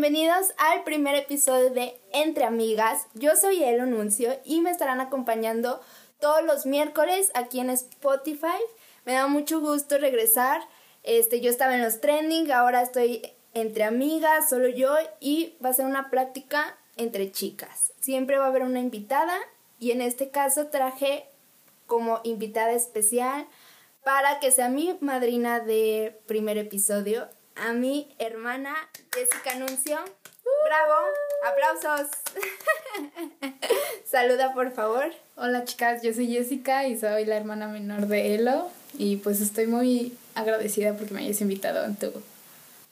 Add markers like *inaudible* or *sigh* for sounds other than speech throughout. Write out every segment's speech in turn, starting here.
bienvenidos al primer episodio de Entre Amigas. Yo soy El Nuncio y me estarán acompañando todos los miércoles aquí en Spotify. Me da mucho gusto regresar. Este, yo estaba en los trending, ahora estoy entre amigas, solo yo, y va a ser una práctica entre chicas. Siempre va a haber una invitada y en este caso traje como invitada especial para que sea mi madrina de primer episodio a mi hermana Jessica Anuncio. ¡Bravo! ¡Aplausos! *laughs* Saluda, por favor. Hola chicas, yo soy Jessica y soy la hermana menor de Elo y pues estoy muy agradecida porque me hayas invitado en tu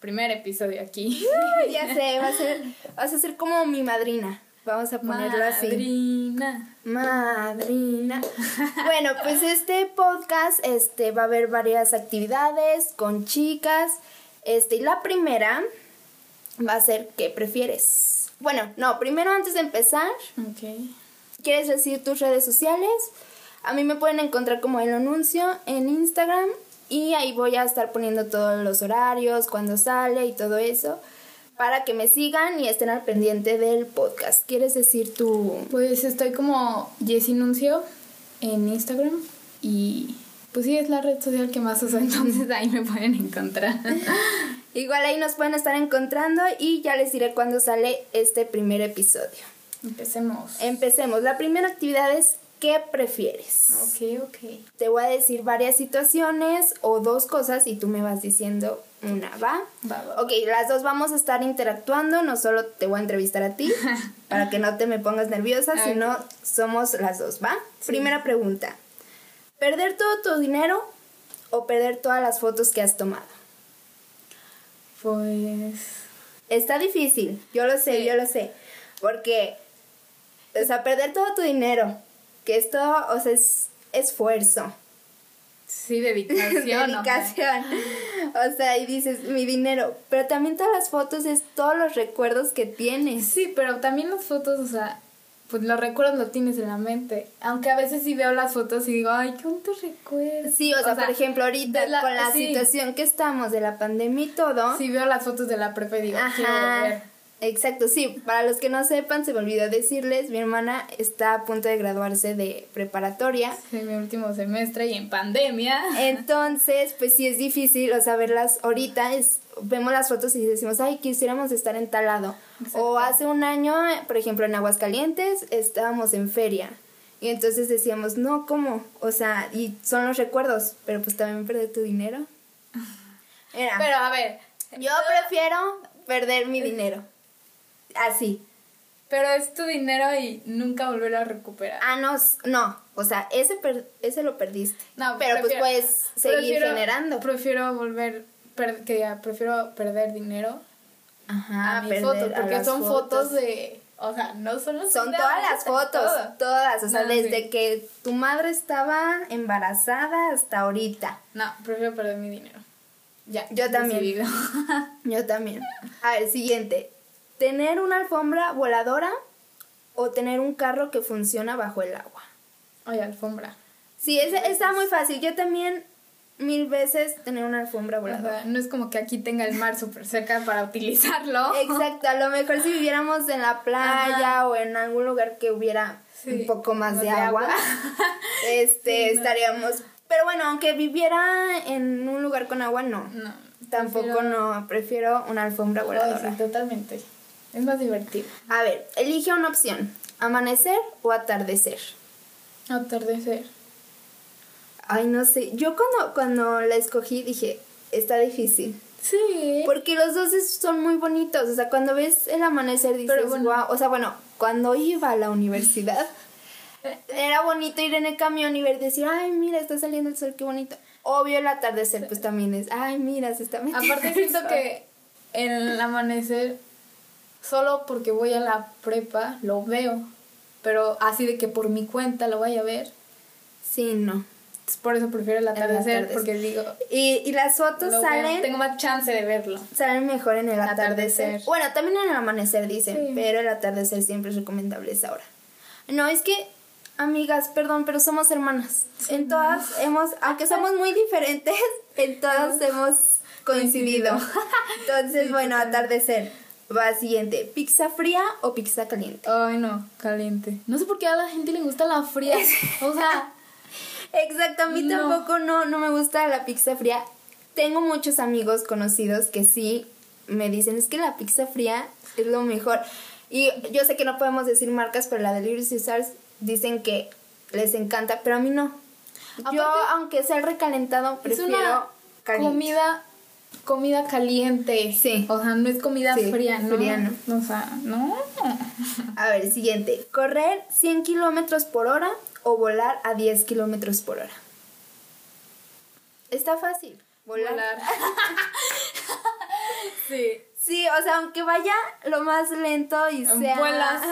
primer episodio aquí. ya *laughs* sé, va a ser, vas a ser como mi madrina. Vamos a ponerlo así. Madrina. Madrina. *laughs* bueno, pues este podcast este, va a haber varias actividades con chicas. Este, y la primera va a ser ¿qué prefieres? Bueno, no, primero antes de empezar, Ok. ¿quieres decir tus redes sociales? A mí me pueden encontrar como el anuncio en Instagram y ahí voy a estar poniendo todos los horarios, cuando sale y todo eso, para que me sigan y estén al pendiente del podcast. ¿Quieres decir tu...? Pues estoy como Jessie Nuncio en Instagram y pues sí es la red social que más uso, *laughs* entonces ahí me pueden encontrar. Igual ahí nos pueden estar encontrando y ya les diré cuándo sale este primer episodio. Empecemos. Empecemos. La primera actividad es ¿qué prefieres? Ok, ok. Te voy a decir varias situaciones o dos cosas y tú me vas diciendo una, ¿va? Va, va. Ok, las dos vamos a estar interactuando, no solo te voy a entrevistar a ti *laughs* para que no te me pongas nerviosa, sino somos las dos, ¿va? Primera pregunta. ¿Perder todo tu dinero o perder todas las fotos que has tomado? Pues Está difícil, yo lo sé, Sí. yo lo sé. Porque, o sea, perder todo tu dinero, que esto, o sea, es esfuerzo, sí, *laughs* dedicación. dedicación. O sea, y dices, mi dinero. Pero también todas las fotos es todos los recuerdos que tienes. Sí, pero también las fotos, o sea, pues los recuerdos lo tienes en la mente. Aunque a veces sí veo las fotos y digo, ay, qué recuerdos. Sí, o sea, por ejemplo, ahorita la- con la sí. situación que estamos de la pandemia y todo. Sí veo las fotos de la prepa y digo, quiero volver. Ajá. Exacto, sí. Para los que no sepan, se me olvidó decirles, mi hermana está a punto de graduarse de preparatoria. Sí, mi último semestre y en pandemia. Entonces, pues sí es difícil, o sea, verlas ahorita, es, vemos las fotos y decimos, ay, quisiéramos estar en tal lado. Exacto. O hace un año, por ejemplo, en Aguascalientes, estábamos en feria. Y entonces decíamos, no, ¿cómo? O sea, y son los recuerdos, pero pues también perder tu dinero. *laughs* Mira, Pero a ver, yo prefiero perder mi dinero. Así. pero es tu dinero y nunca volverlo a recuperar. Ah, no, no. O sea, ese, per- ese lo perdiste. No, pero prefiero- pues puedes seguir prefiero- generando. Prefiero volver, per- que diga, prefiero perder dinero Ajá, a mi perder foto, a porque son fotos. de, o sea, no solo Son de todas las fotos, todo. todas, o sea, No, desde sí. que tu madre estaba embarazada hasta ahorita. No, prefiero perder mi dinero. Ya. Yo también. *laughs* Yo también. A ver, siguiente. ¿Tener una alfombra voladora o tener un carro que funciona bajo el agua? Oye, alfombra. Sí, ese está muy fácil. Yo también mil veces tener una alfombra voladora. no es como que aquí tenga el mar súper cerca para utilizarlo. Exacto, a lo mejor si viviéramos en la playa o en algún lugar que hubiera Sí, un poco más de de agua, agua. *laughs* este Sí, no. estaríamos. Pero bueno, aunque viviera en un lugar con agua, no. No. Tampoco prefiero- no, prefiero una alfombra voladora. sí, totalmente. Es más divertido. A ver, elige una opción, amanecer o atardecer. Atardecer. Ay, no sé, yo cuando, cuando la escogí dije, está difícil. Sí. Porque los dos son muy bonitos, o sea, cuando ves el amanecer dices, Pero bueno. "Guau", o sea, bueno, cuando iba a la universidad, *laughs* era bonito ir en el camión y ver, decir, ay, mira, está saliendo el sol, qué bonito. Obvio el atardecer, pues también es, ay, mira, se está metiendo Aparte siento sol". que el amanecer, solo porque voy a la prepa, lo veo. Pero así de que por mi cuenta lo vaya a ver. Sí, no. Por eso prefiero el atardecer, porque digo, Y, y las fotos veo, salen, tengo más chance de verlo. salen mejor en el atardecer. Atardecer. Bueno, también en el amanecer dicen, Sí. pero el atardecer siempre es recomendable esa hora. No, es que, amigas, perdón, pero somos hermanas. en todas hemos, aunque somos muy diferentes, *laughs* en todas hemos coincidido. *laughs* Entonces, Sí, bueno, atardecer. Va siguiente, ¿pizza fría o pizza caliente? Ay, no, caliente. No sé por qué a la gente le gusta la fría. *laughs* O sea, Exacto, a mí No. tampoco no, no me gusta la pizza fría. Tengo muchos amigos conocidos que sí me dicen, es que la pizza fría es lo mejor. Y yo sé que no podemos decir marcas, pero la de Little Caesars dicen que les encanta, pero a mí no. yo, aunque sea recalentado, es prefiero una caliente. comida comida caliente. Sí. O sea, no es comida Sí, fría, ¿no? fría no. O sea, no. A ver, siguiente. ¿Correr 100 kilómetros por hora o volar a 10 kilómetros por hora? Está fácil. Volar. Volar. *laughs* sí. Sí, o sea, aunque vaya lo más lento y sea. Vuelas.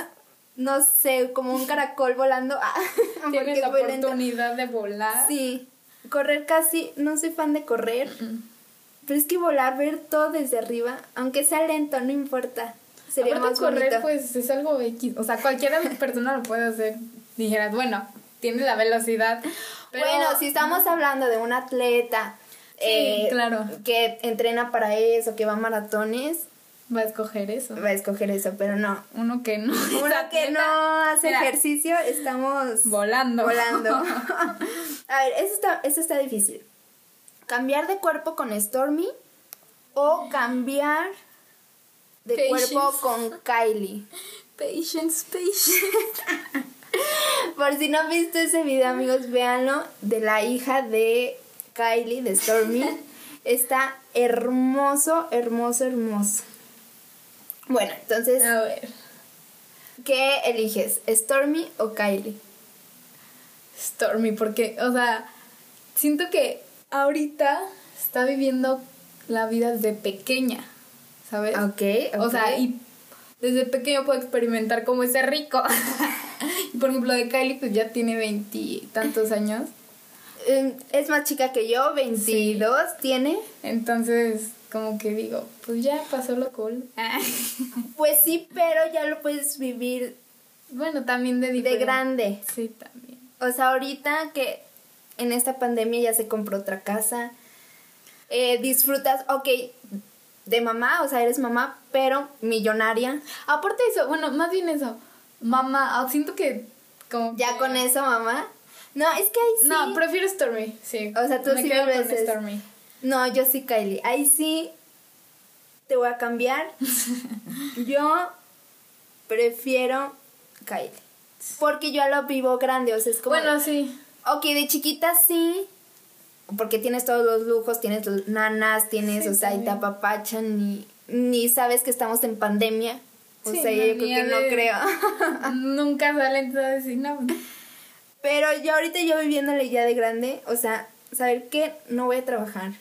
No sé, como un caracol volando. ah, *laughs* Tienes es la lento. oportunidad de volar. Sí. Correr casi. No soy fan de correr. Pero es que volar, ver todo desde arriba, aunque sea lento, no importa. Sería Aparte más correr, bonito. pues es algo X. O sea, cualquier persona lo puede hacer. Dijeras, bueno, tiene la velocidad. Pero Bueno, si estamos hablando de un atleta eh, claro. que entrena para eso, que va a maratones, Va a escoger eso. va a escoger eso, pero no. Uno que no. *laughs* Uno que no hace mira, ejercicio, estamos Volando. volando. *laughs* *laughs* a ver, eso está, eso está difícil. ¿Cambiar de cuerpo con Stormy o cambiar de Patience. cuerpo con Kylie? Patience, patience. Por si no han visto ese video, amigos, véanlo, de la hija de Kylie, de Stormy. *laughs* Está hermoso, hermoso, hermoso. Bueno, entonces, A ver. ¿qué eliges? ¿Stormy o Kylie? Stormy, porque, o sea, siento que ahorita está viviendo la vida desde pequeña, ¿sabes? Ok, O sea, y desde pequeño puedo experimentar cómo es ser rico. *laughs* *laughs* por ejemplo, de Kylie, pues ya tiene veintitantos años. Mm, Es más chica que yo, 22 tiene. Entonces, como que digo, pues ya pasó lo cool. *laughs* Pues sí, pero ya lo puedes vivir bueno, también de de diferente. grande. Sí, también. O sea, ahorita que en esta pandemia ya se compró otra casa, eh, disfrutas, ok, de mamá, o sea, eres mamá, pero millonaria. Aparte de eso, bueno, más bien eso. Mamá, ah, siento que como Ya que- con eso, mamá. No, es que ahí sí. No, prefiero Stormy, sí. O sea, tú Me sí quedo con. Stormy. No, yo sí, Kylie. Ahí sí te voy a cambiar. *laughs* yo prefiero Kylie. Porque yo lo vivo grande, o sea, es como... Bueno, sí. Ok, de chiquita sí, porque tienes todos los lujos, tienes nanas, tienes, Sí, o sea, y te apapachan, ni, ni sabes que estamos en pandemia. O Sí, sea, no, yo creo que no creo. Nunca salen todas así, no. Pero yo ahorita yo viviéndole ya de grande, o sea, saber que no voy a trabajar,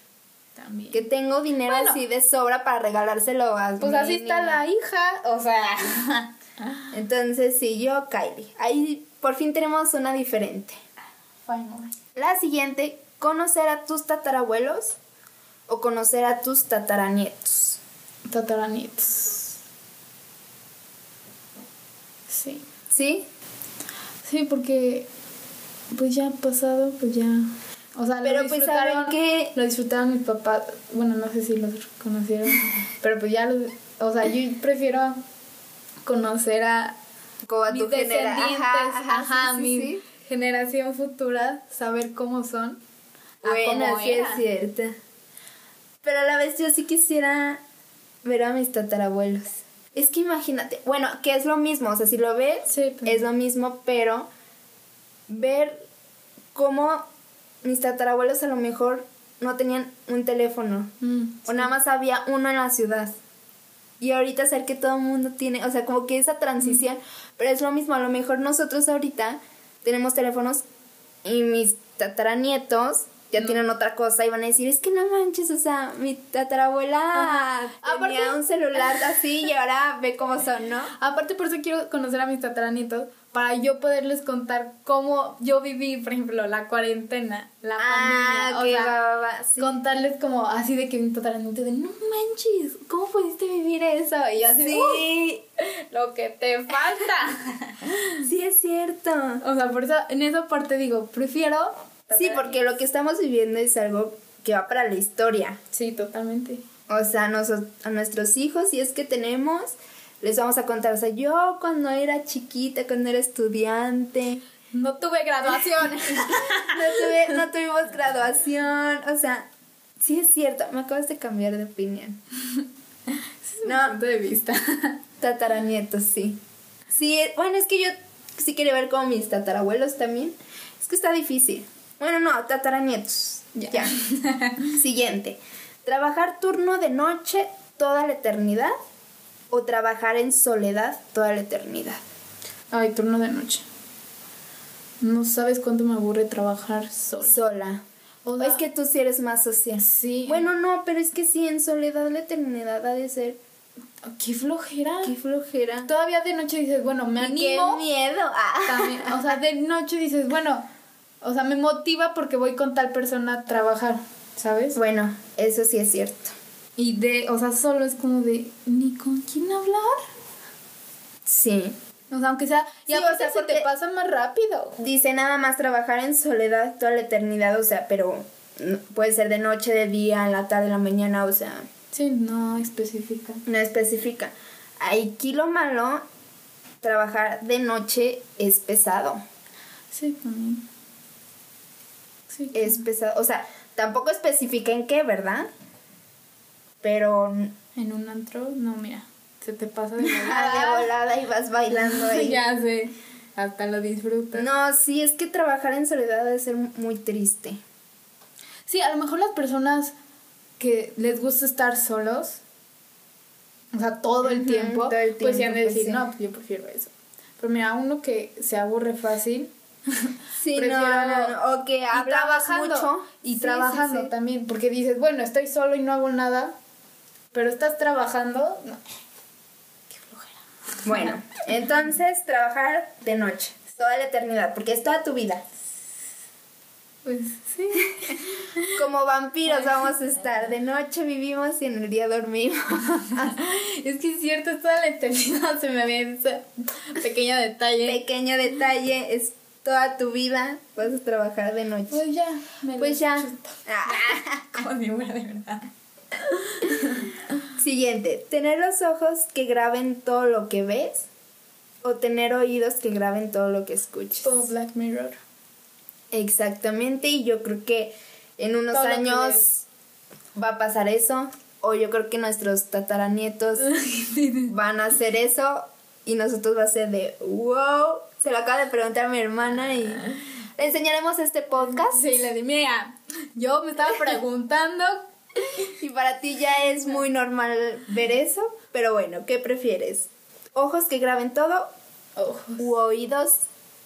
También. que tengo dinero Bueno. así de sobra para regalárselo a Pues así está la hija, o sea. *laughs* Entonces, sí, yo Kylie. Ahí por fin tenemos una diferente. Final. La siguiente, conocer a tus tatarabuelos o conocer a tus tataranietos. Tataranitos. Sí. ¿Sí? Sí, porque pues ya pasado, pues ya. O sea, Pero lo pues saben que lo disfrutaron mis papás. Bueno, no sé si los conocieron, *laughs* pero pues ya los. O sea, yo prefiero conocer a como a mis tu descendientes, Ajá, ajá, ajá, sí, sí, mi sí. generación futura, saber cómo son. Bueno, cómo sí es cierto. Pero a la vez yo sí quisiera ver a mis tatarabuelos. Es que imagínate, bueno, que es lo mismo, o sea, si lo ves, Sí, pero- es lo mismo, pero ver cómo mis tatarabuelos a lo mejor no tenían un teléfono, Mm, o nada más había uno en la ciudad. Y ahorita ser que todo el mundo tiene, o sea, como que esa transición, pero es lo mismo, a lo mejor nosotros ahorita tenemos teléfonos y mis tataranietos ya No. tienen otra cosa y van a decir, es que no manches, o sea, mi tatarabuela Ajá. tenía Aparte- un celular así y ahora ve cómo son, ¿no? Aparte, por eso quiero conocer a mis tataranietos, para yo poderles contar cómo yo viví, por ejemplo, la cuarentena, la Ah, pandemia. ok, o sea, va, va, va, sí. contarles como así de que mi tataranieto de, no manches, ¿cómo pudiste vivir eso? Y yo así Sí, "Uy, lo que te falta. *laughs* sí es cierto. o sea, por eso, en esa parte digo, prefiero... Sí, porque lo que estamos viviendo es algo que va para la historia. Sí, totalmente. O sea, a nuestros hijos, si es que tenemos, les vamos a contar. O sea, yo cuando era chiquita, cuando era estudiante. No tuve graduación. *laughs* no, tuvimos graduación. O sea, sí es cierto. Me acabas de cambiar de opinión. *laughs* no. Punto de vista. *laughs* Tataranietos, sí. Sí, bueno, es que yo sí quería ver como mis tatarabuelos también. Es que está difícil. Bueno, no, tataranietos. ya. *laughs* Siguiente. ¿Trabajar turno de noche toda la eternidad o trabajar en soledad toda la eternidad? Ay, turno de noche. No sabes cuánto me aburre trabajar sola. Sola. O es que tú sí eres más social. Sí. Bueno, no, pero es que sí, en soledad la eternidad ha de ser. Qué flojera. Qué flojera. Todavía de noche dices, bueno, me animo. Qué miedo. Ah. También, o sea, de noche dices, bueno, o sea, me motiva porque voy con tal persona a trabajar. ¿sabes? Bueno, eso sí es cierto. Y de, o sea, solo es como de, ni con quién hablar. Sí. O sea, aunque sea, y aparte se te pasa más rápido. Dice nada más trabajar en soledad toda la eternidad, o sea, pero puede ser de noche, de día, en la tarde, en la mañana, o sea. Sí, no especifica. No especifica. Aquí lo malo, trabajar de noche es pesado. Sí, también. Sí, es pesado. O sea, Tampoco especifica en qué, ¿verdad? Pero... En un antro, no, mira, se te pasa de *laughs* volada. de volada y vas bailando ahí. *laughs* ya sé, hasta lo disfrutas. No, sí, es que trabajar en soledad debe ser muy triste. Sí, a lo mejor las personas que les gusta estar solos, o sea, todo el, tiempo, pues ya han de decir, no, pues yo prefiero eso. Pero mira, uno que se aburre fácil, *laughs* Sí, no, no, o que hablas mucho. Y trabajando también, porque dices, bueno, estoy solo y no hago nada, pero estás trabajando, no. Qué flojera. Bueno, *laughs* entonces trabajar de noche, toda la eternidad, porque es toda tu vida. Pues sí. *laughs* Como vampiros vamos a estar. De noche vivimos y en el día dormimos. es que es cierto, es toda la eternidad. Se me ve ese pequeño detalle. Pequeño detalle. Es toda tu vida vas a trabajar de noche. Pues ya, me Pues ya. *laughs* Como si fuera de verdad. Siguiente, tener los ojos que graben todo lo que ves o tener oídos que graben todo lo que escuches. O Black Mirror. Exactamente, y yo creo que en unos años va a pasar eso, o yo creo que nuestros tataranietos *laughs* van a hacer eso y nosotros va a ser de wow, se lo acaba de preguntar a mi hermana y le enseñaremos este podcast. Sí, le di, mira, yo me estaba *laughs* preguntando. y para ti ya es muy normal ver eso, pero bueno, ¿qué prefieres? ¿Ojos que graben todo? Ojos. ¿U oídos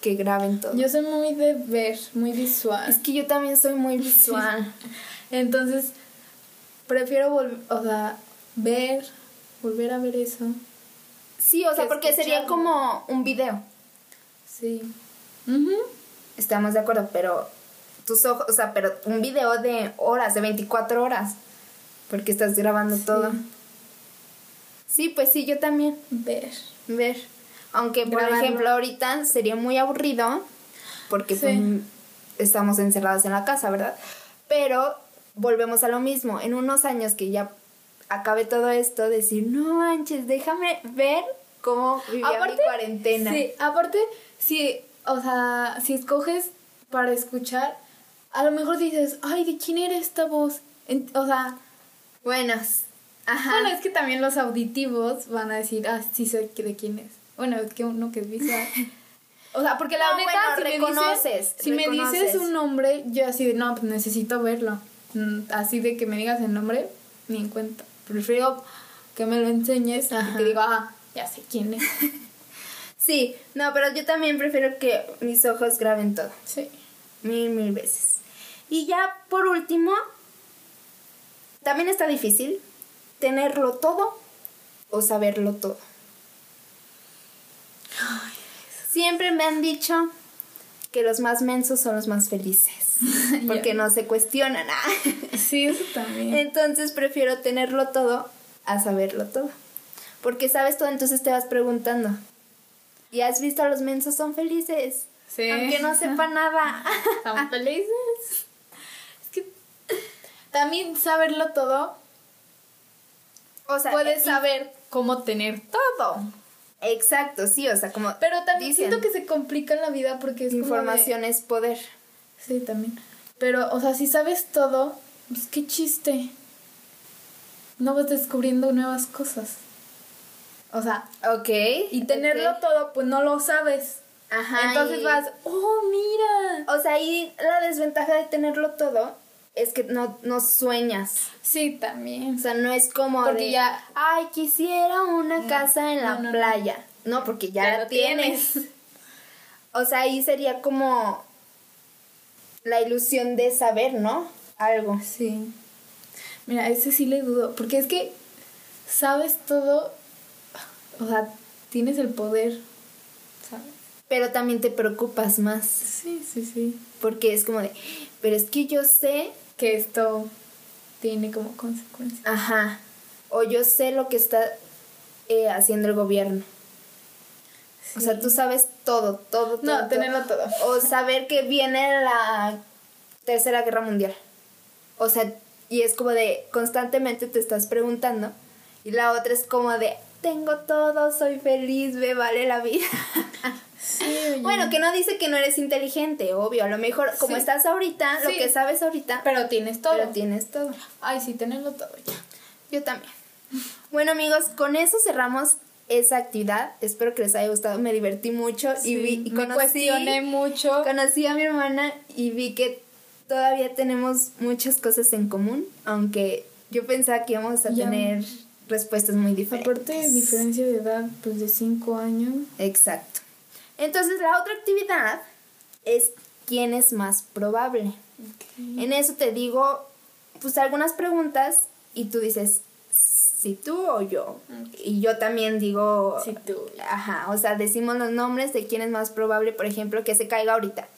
que graben todo? Yo soy muy de ver, muy visual. Es que yo también soy muy visual. *laughs* Entonces, prefiero volver, o sea, ver, volver a ver eso. Sí, o sea, porque sería como un video. Sí. Estamos de acuerdo, pero tus ojos, o sea, pero un video de horas, de 24 horas, porque estás grabando todo. Sí, pues sí, yo también. Ver. Ver. Aunque, por ejemplo, ahorita sería muy aburrido, porque pues, estamos encerrados en la casa, ¿verdad? Pero volvemos a lo mismo. En unos años que ya acabe todo esto, decir, no manches, déjame ver cómo vivía mi cuarentena. Sí, aparte, si, o sea, si escoges para escuchar, a lo mejor dices, ay, ¿de quién era esta voz? o sea, buenas. Ajá. Bueno, es que también los auditivos van a decir, ah, sí sé de quién es. Bueno, es que uno que es visual. *laughs* O sea, porque la neta, si reconoces, me dices, si me dices un nombre, yo así de, no, pues necesito verlo. Mm, así de que me digas el nombre, ni en cuenta. Prefiero que me lo enseñes y que diga, ah, ya sé quién es. *laughs* Sí, no, pero yo también prefiero que mis ojos graben todo. Sí. Mil, mil veces. Y ya por último, también está difícil tenerlo todo o saberlo todo. Siempre me han dicho que los más mensos son los más felices. *laughs* Porque no se cuestionan. *laughs* sí, eso también. Entonces prefiero tenerlo todo a saberlo todo. Porque sabes todo, entonces te vas preguntando. Y has visto a los mensos son felices. Sí. Aunque no sepa *laughs* nada. Son felices. Es que también saberlo todo o sea, puedes saber cómo tener todo. Exacto, sí, o sea, como. Pero también siento que se complica en la vida porque es Información es poder. Sí, también. Pero, o sea, si sabes todo, pues qué chiste. No vas descubriendo nuevas cosas. O sea. Ok. Y tenerlo todo, pues no lo sabes. Ajá. Entonces vas, oh, mira. O sea, ahí la desventaja de tenerlo todo es que no, no sueñas. Sí, también. O sea, no es como porque ya, ay, quisiera una casa en la playa. No, porque ya, la tienes. *laughs* o sea, ahí sería como la ilusión de saber, ¿no? Algo. Sí. Mira, ese sí le dudo, porque es que sabes todo, o sea, tienes el poder, ¿sabes? Pero también te preocupas más. Sí, sí, sí. Porque es como de, pero es que yo sé que esto tiene como consecuencia. Ajá. O yo sé lo que está eh, haciendo el gobierno. O sea, tú sabes todo, todo, todo. No, tenerlo todo. O saber que viene la Tercera Guerra Mundial. O sea, y es como de constantemente te estás preguntando. Y la otra es como de tengo todo, soy feliz, me vale la vida. *laughs* Bueno, que no dice que no eres inteligente, obvio. A lo mejor, como estás ahorita, lo que sabes ahorita. Pero tienes todo. Pero tienes todo. Ay, sí, tenerlo todo ya. Yo también. Bueno, amigos, con eso cerramos esa actividad. Espero que les haya gustado. Me divertí mucho y vi y conocí, cuestioné mucho. Conocí a mi hermana y vi que todavía tenemos muchas cosas en común, aunque yo pensaba que íbamos a tener respuestas muy diferentes. Aparte, diferencia de edad, pues de 5 años. Exacto. Entonces la otra actividad es quién es más probable. En eso te digo, pues algunas preguntas y tú dices, si tú o yo. Y yo también digo, si tú. Ajá, o sea, decimos los nombres de quién es más probable, por ejemplo, que se caiga ahorita.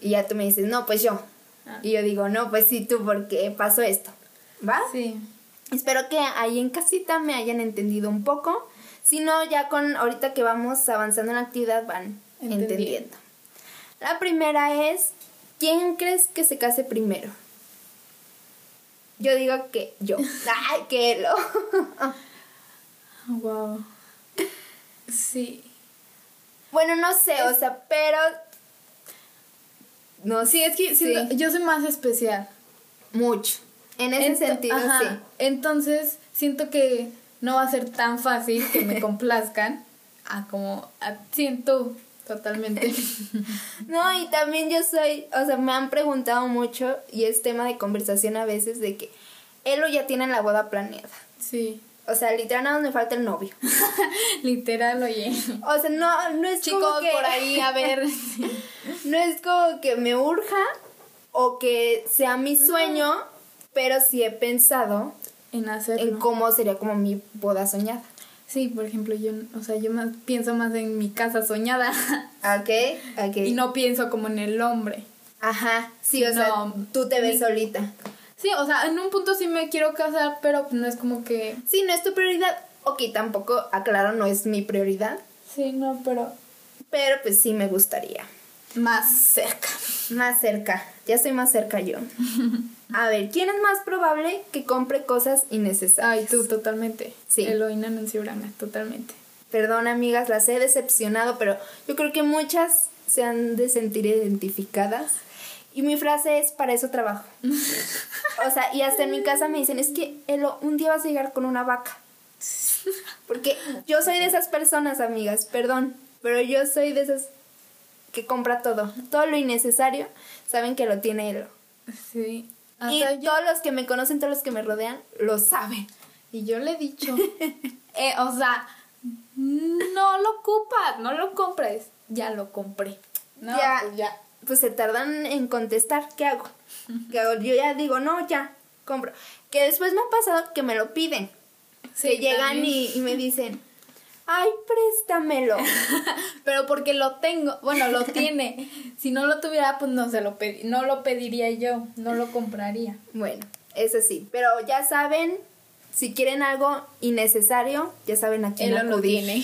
Y ya tú me dices, no, pues yo. Ah. Y yo digo, no, pues sí tú, porque pasó esto. ¿Va? Sí. Espero que ahí en casita me hayan entendido un poco. Si no, ya con ahorita que vamos avanzando en la actividad van entendiendo. La primera es, ¿quién crees que se case primero? Yo digo que yo. *laughs* Ay, que lo. *laughs* wow. Sí. Bueno, no sé, o sea, pero no, sí, es que yo soy más especial. Mucho. En ese sentido, sí. Entonces, siento que no va a ser tan fácil que me *laughs* complazcan a como a, siento totalmente. *laughs* no, y también yo soy, o sea, me han preguntado mucho y es tema de conversación a veces de que él o ya tiene la boda planeada. Sí. O sea, literal nada más me falta el novio. *laughs* literal, oye. O sea, no, no es Chicos como que... por ahí, a ver. no es como que me urja o que sea mi sueño, pero sí he pensado en hacerlo. En cómo sería como mi boda soñada. Sí, por ejemplo, yo, o sea, yo más pienso más en mi casa soñada. *laughs* Ok, ok. Y no pienso como en el hombre. Ajá, sí, o sea, tú te ves solita. Sí, o sea, en un punto sí me quiero casar, pero no es como que... Sí, no es tu prioridad. Ok, tampoco, aclaro, no es mi prioridad. Sí, no, pero... Pero pues sí me gustaría. Más cerca. Más cerca. Ya estoy más cerca yo. A ver, ¿quién es más probable que compre cosas innecesarias? Ay, tú, totalmente. Sí. Eloína Nancy Brana, totalmente. Perdón, amigas, las he decepcionado, pero yo creo que muchas se han de sentir identificadas. Y mi frase es, para eso trabajo. *laughs* o sea, y hasta en mi casa me dicen, es que Elo, un día vas a llegar con una vaca. *laughs* Porque yo soy de esas personas, amigas, perdón, pero yo soy de esas que compra todo. Todo lo innecesario, saben que lo tiene Elo. Sí y todos los que me conocen, todos los que me rodean, lo saben. Y yo le he dicho, *laughs* eh, o sea, no lo ocupas, no lo compres. Ya lo compré. No, ya, pues ya. Pues se tardan en contestar, ¿qué hago? ¿Qué hago? Yo ya digo, no, ya, compro. Que después me ha pasado que me lo piden. que llegan y, y me dicen, ay, préstamelo. *laughs* Pero porque lo tengo, bueno, lo tiene. si no lo tuviera, pues no se lo no lo pediría yo, no lo compraría. Bueno, eso sí, pero ya saben, si quieren algo innecesario, ya saben a quién Él lo tiene.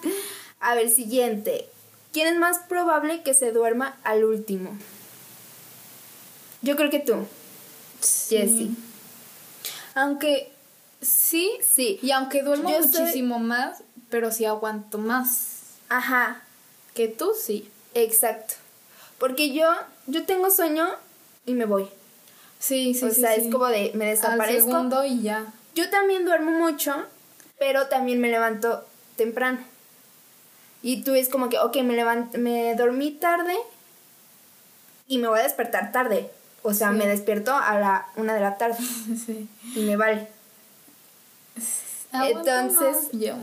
*laughs* a ver, siguiente. ¿Quién es más probable que se duerma al último? Yo creo que tú. Sí. Jessie. Aunque Sí. Sí. Y aunque duermo muchísimo más, pero sí aguanto más. Ajá. Que tú sí. Exacto. Porque yo, yo tengo sueño y me voy. Sí, sí, o sea, es como de me desaparezco. Al segundo y ya. Yo también duermo mucho, pero también me levanto temprano. Y tú es como que, ok, me levanto, me dormí tarde y me voy a despertar tarde. O sea, me despierto a la una de la tarde. *laughs* Sí. Y me vale. Entonces, yo.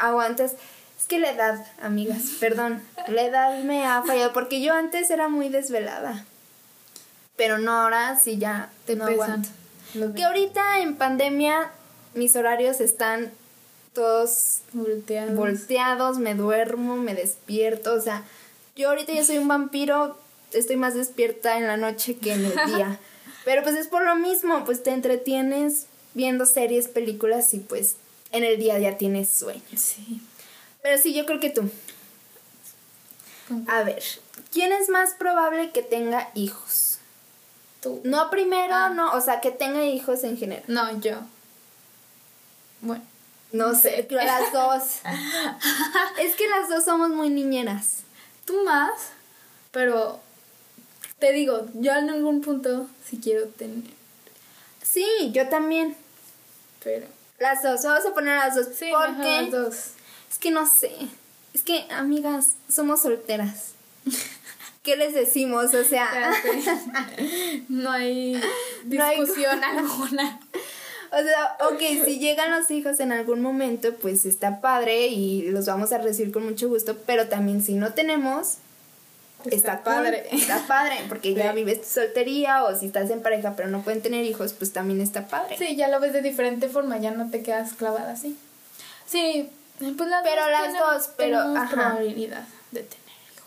Aguantas. Es que la edad, amigas, *laughs* perdón, la edad me ha fallado porque yo antes era muy desvelada. Pero no ahora sí ya Te no aguanto. Que ahorita en pandemia mis horarios están todos volteados. volteados, me duermo, me despierto, o sea, yo ahorita ya soy un vampiro, estoy más despierta en la noche que en el *laughs* día. Pero pues es por lo mismo, pues te entretienes viendo series, películas y pues en el día a día tienes sueño. Sí. Pero sí, yo creo que tú. A ver, ¿quién es más probable que tenga hijos? Tú. No primero, ah. no, o sea, que tenga hijos en general. No, yo. Bueno. No sé, *laughs* las dos. *laughs* es que las dos somos muy niñeras. Tú más, pero te digo, yo en algún punto sí quiero tener. Sí, yo también. Pero. Las dos, vamos a poner las dos. Sí, porque las dos. Es que no sé. Es que, amigas, somos solteras. *laughs* ¿Qué les decimos? O sea. *laughs* no hay discusión *laughs* alguna. O sea, ok, si llegan los hijos en algún momento, pues está padre y los vamos a recibir con mucho gusto, pero también si no tenemos, está, padre. está padre, porque ya vives soltería o si estás en pareja pero no pueden tener hijos, pues también está padre. Sí, ya lo ves de diferente forma, ya no te quedas clavada así. Sí, pues las pero dos las dos, pero ajá. probabilidad de tener hijos.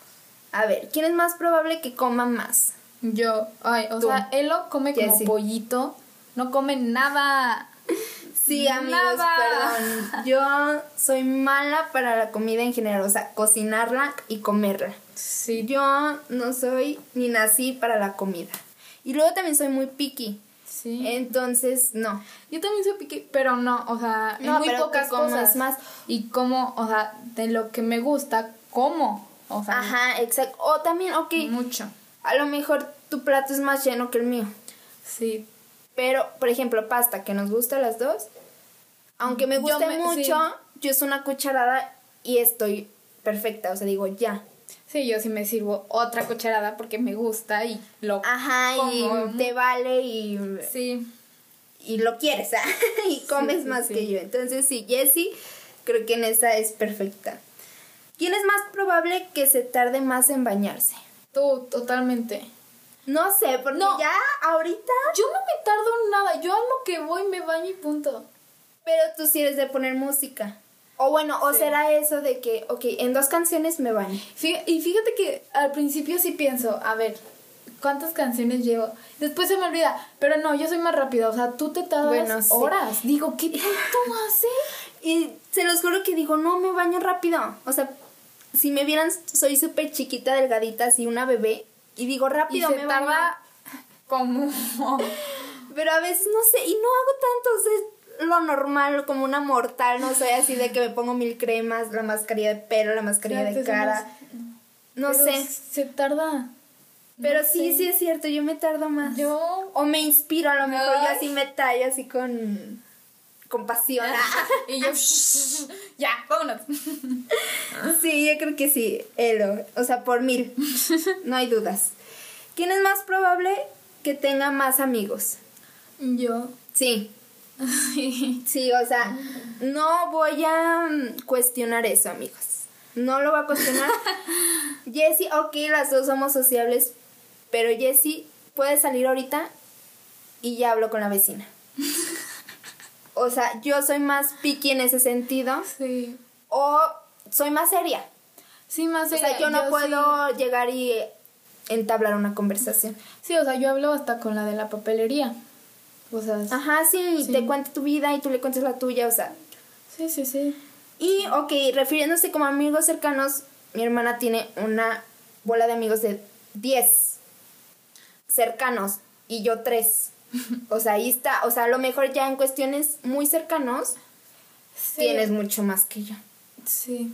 A ver, ¿quién es más probable que coma más? Yo, ay, o sea, Elo come como pollito no comen nada. *laughs* Sí, amigos, perdón. Yo soy mala para la comida en general, o sea, cocinarla y comerla. Sí. Yo no soy ni nací para la comida. Y luego también soy muy picky. Sí. Entonces, no. Yo también soy picky, pero no, o sea, no, muy pocas cosas más. Y como, o sea, de lo que me gusta, como. O sea, Ajá, exacto. O también, ok. Mucho. A lo mejor tu plato es más lleno que el mío. Sí, pero, por ejemplo, pasta, que nos gusta las dos, aunque me guste mucho, yo es una cucharada y estoy perfecta, o sea, digo, ya. Sí, yo sí me sirvo otra cucharada porque me gusta y lo Ajá, y te vale y Sí. Y lo quieres, *laughs* y comes más que yo. Entonces, sí, Jessie, creo que en esa es perfecta. ¿Quién es más probable que se tarde más en bañarse? Tú, totalmente. No sé, porque ya ahorita. Yo no me tardo en nada. Yo a lo que voy me baño y punto. Pero tú sí eres de poner música. O bueno, o será eso de que, ok, en dos canciones me baño. y fíjate que al principio sí pienso, a ver, ¿cuántas canciones llevo? Después se me olvida. Pero no, yo soy más rápida. O sea, tú te tardas horas. Digo, ¿qué *laughs* tanto hace? Y se los juro que digo, no, me baño rápido. O sea, si me vieran, soy súper chiquita, delgadita, así una bebé. Y digo, rápido me tarda *laughs* como... Pero a veces no sé, y no hago tanto, es lo normal, como una mortal, no sé, así de que me pongo mil cremas, la mascarilla de pelo, la mascarilla de cara. No sé. Se tarda. Pero sí, sí es cierto, yo me tardo más. Yo. O me inspiro, a lo mejor yo así me tallo así con. Con pasión. *laughs* y yo. *laughs* ya, vámonos. sí, yo creo que sí, Elo. O sea, por mil. No hay dudas. ¿Quién es más probable que tenga más amigos? Yo. Sí. *laughs* Sí, o sea, no voy a mm, cuestionar eso, amigos. No lo voy a cuestionar. Jessie, ok, las dos somos sociables, pero Jessie puede salir ahorita y ya hablo con la vecina. O sea, yo soy más picky en ese sentido. Sí. O soy más seria. Sí, más seria. O sea, yo no puedo llegar y entablar una conversación. Sí, o sea, yo hablo hasta con la de la papelería. O sea, Ajá, sí, te cuenta tu vida y tú le cuentas la tuya, o sea. Sí, sí, sí. Y, ok, refiriéndose como amigos cercanos, mi hermana tiene una bola de amigos de 10 cercanos y yo 3. O sea, ahí está. O sea, a lo mejor ya en cuestiones muy cercanos tienes mucho más que yo. Sí.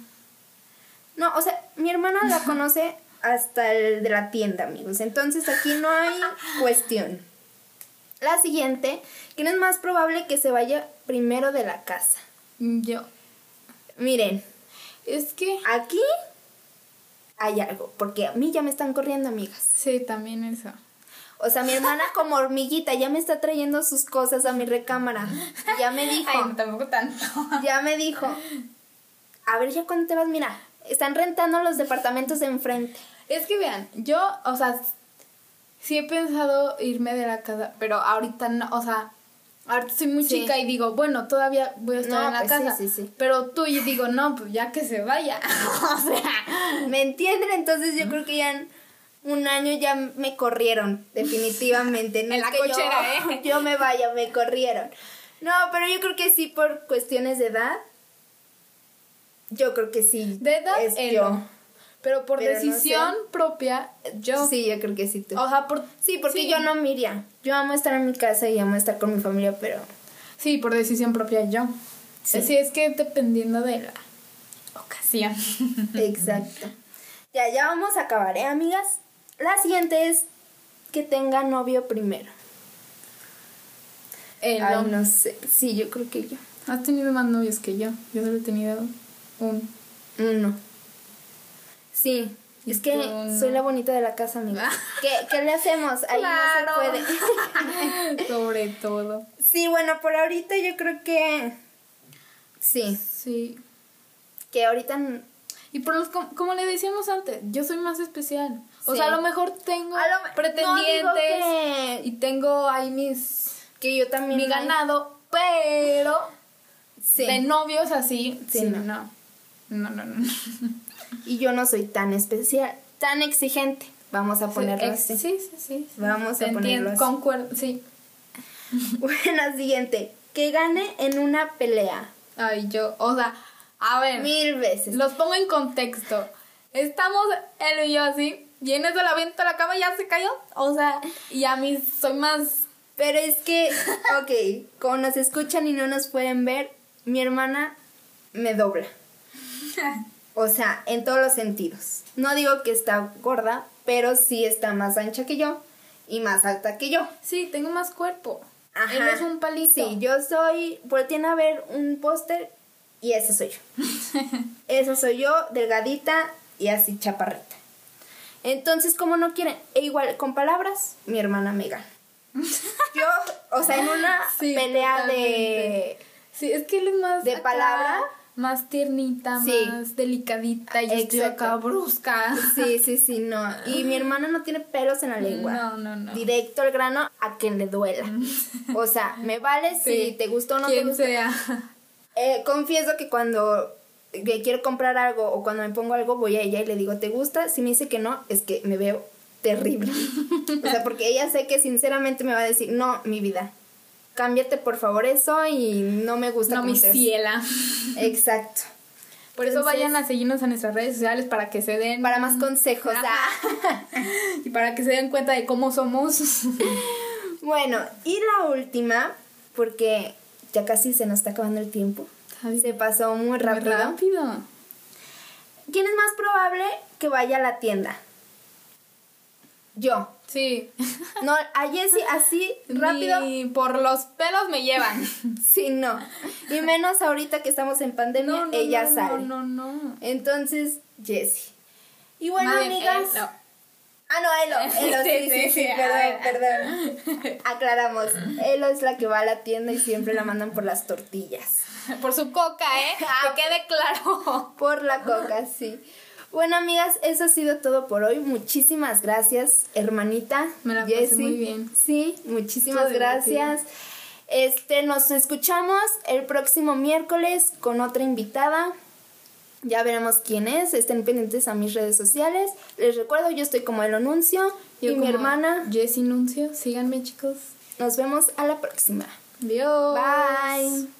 No, o sea, mi hermana la *laughs* conoce hasta el de la tienda, amigos. Entonces aquí no hay cuestión. La siguiente, ¿quién es más probable que se vaya primero de la casa? Yo. Miren. Es que. Aquí hay algo, porque a mí ya me están corriendo, amigas. Sí, también eso. O sea, mi hermana como hormiguita ya me está trayendo sus cosas a mi recámara. Ya me dijo. Ay, tampoco tanto. Ya me dijo. A ver, ya cuando te vas, mira, están rentando los departamentos de enfrente. Es que vean, yo, o sea, sí he pensado irme de la casa, pero ahorita no, o sea, ahorita soy muy chica y digo, bueno, todavía voy a estar en la pues casa. Sí, sí, pero tú y digo, no, pues ya que se vaya. *laughs* o sea, ¿me entienden? Entonces yo creo que ya un año ya me corrieron, definitivamente. en la cochera, ¿eh? *laughs* Yo me vaya, me corrieron. No, pero yo creo que sí por cuestiones de edad. Yo creo que sí. De edad es yo. Pero por decisión propia, yo. Sí, yo creo que sí tú. O sea, por. Sí, porque yo no miría. Yo amo estar en mi casa y amo estar con mi familia, pero. Sí, por decisión propia yo. Sí, sí es que dependiendo de la ocasión. Exacto. Ya, ya vamos a acabar, ¿eh, amigas? La siguiente es que tenga novio primero. Ay, no sé. Sí, yo creo que yo. Has tenido más novios que yo. Yo solo he tenido un. Uno. Sí, es que soy la bonita de la casa, amiga. ¿Qué, ¿Qué, le hacemos? Ahí no se puede. *laughs* Sobre todo. Sí, bueno, por ahorita yo creo que. Sí. Sí. Que ahorita. Y por los, como, le decíamos antes, yo soy más especial. O sea, a lo mejor tengo pretendientes y tengo ahí mis. Que yo también. Mi ganado, pero. Sí. De novios así. Sí, no. no. No, no, no. *laughs* y yo no soy tan especial, tan exigente. Vamos a ponerlo así. Sí, sí, sí. Vamos a ponerlo así. Concuerdo, sí. *laughs* Bueno, siguiente. Que gane en una pelea. Ay, yo, o sea, a ver. Mil veces. Los pongo en contexto. Estamos él y yo así, y en eso la viento a la cama y ya se cayó. O sea, y a mí soy más. Pero es que, *laughs* ok, como nos escuchan y no nos pueden ver, mi hermana me dobla. O sea, en todos los sentidos. No digo que está gorda, pero sí está más ancha que yo y más alta que yo. Sí, tengo más cuerpo. Ajá. Él es un palito. Sí, yo soy. Volteen a ver un póster y ese soy yo. *laughs* Eso soy yo, delgadita y así chaparrita. Entonces, como no quieren, e igual con palabras, mi hermana me gana. Yo, o sea, en una *laughs* pelea de. Sí, es que él es más. De palabra más tiernita, más delicadita y yo estoy acá brusca. Sí, sí, sí, no. Y mi hermana no tiene pelos en la lengua. No, no, no. Directo al grano a quien le duela. O sea, me vale *laughs* si te gustó o no te gustó. sea. Eh, confieso que cuando quiero comprar algo o cuando me pongo algo voy a ella y le digo, ¿te gusta? Si me dice que no, es que me veo terrible. *laughs* o sea, porque ella sé que sinceramente me va a decir, no, mi vida, cámbiate por favor eso y no me gusta. No, mi ciela. Exacto. Por eso vayan a seguirnos en nuestras redes sociales para que se den... Para más consejos. Ah. *laughs* y para que se den cuenta de cómo somos. bueno, y la última, porque ya casi se nos está acabando el tiempo. Se pasó muy rápido. Muy rápido. ¿Quién es más probable que vaya a la tienda? Yo. Sí. No, a Jessie así *laughs* rápido. Ni por los pelos me llevan. *laughs* sí, no. Y menos ahorita que estamos en pandemia, ella sale. No, no, no. Entonces, Jessie. Y bueno, amigas. Ah, no, Elo. Elo, *laughs* sí, sí, sí, perdón, perdón. Aclaramos. Elo es la que va a la tienda y siempre la mandan por las tortillas. *laughs* Por su coca, ¿eh? Ah, que quede claro. Por la coca, sí. Bueno, amigas, eso ha sido todo por hoy. Muchísimas gracias, hermanita. Me la pasé muy bien. Sí, muchísimas gracias. Este, nos escuchamos el próximo miércoles con otra invitada. Ya veremos quién es. Estén pendientes a mis redes sociales. Les recuerdo, yo estoy como el anuncio y mi hermana. Jessie Nuncio. Síganme, chicos. Nos vemos a la próxima. Adiós. Bye.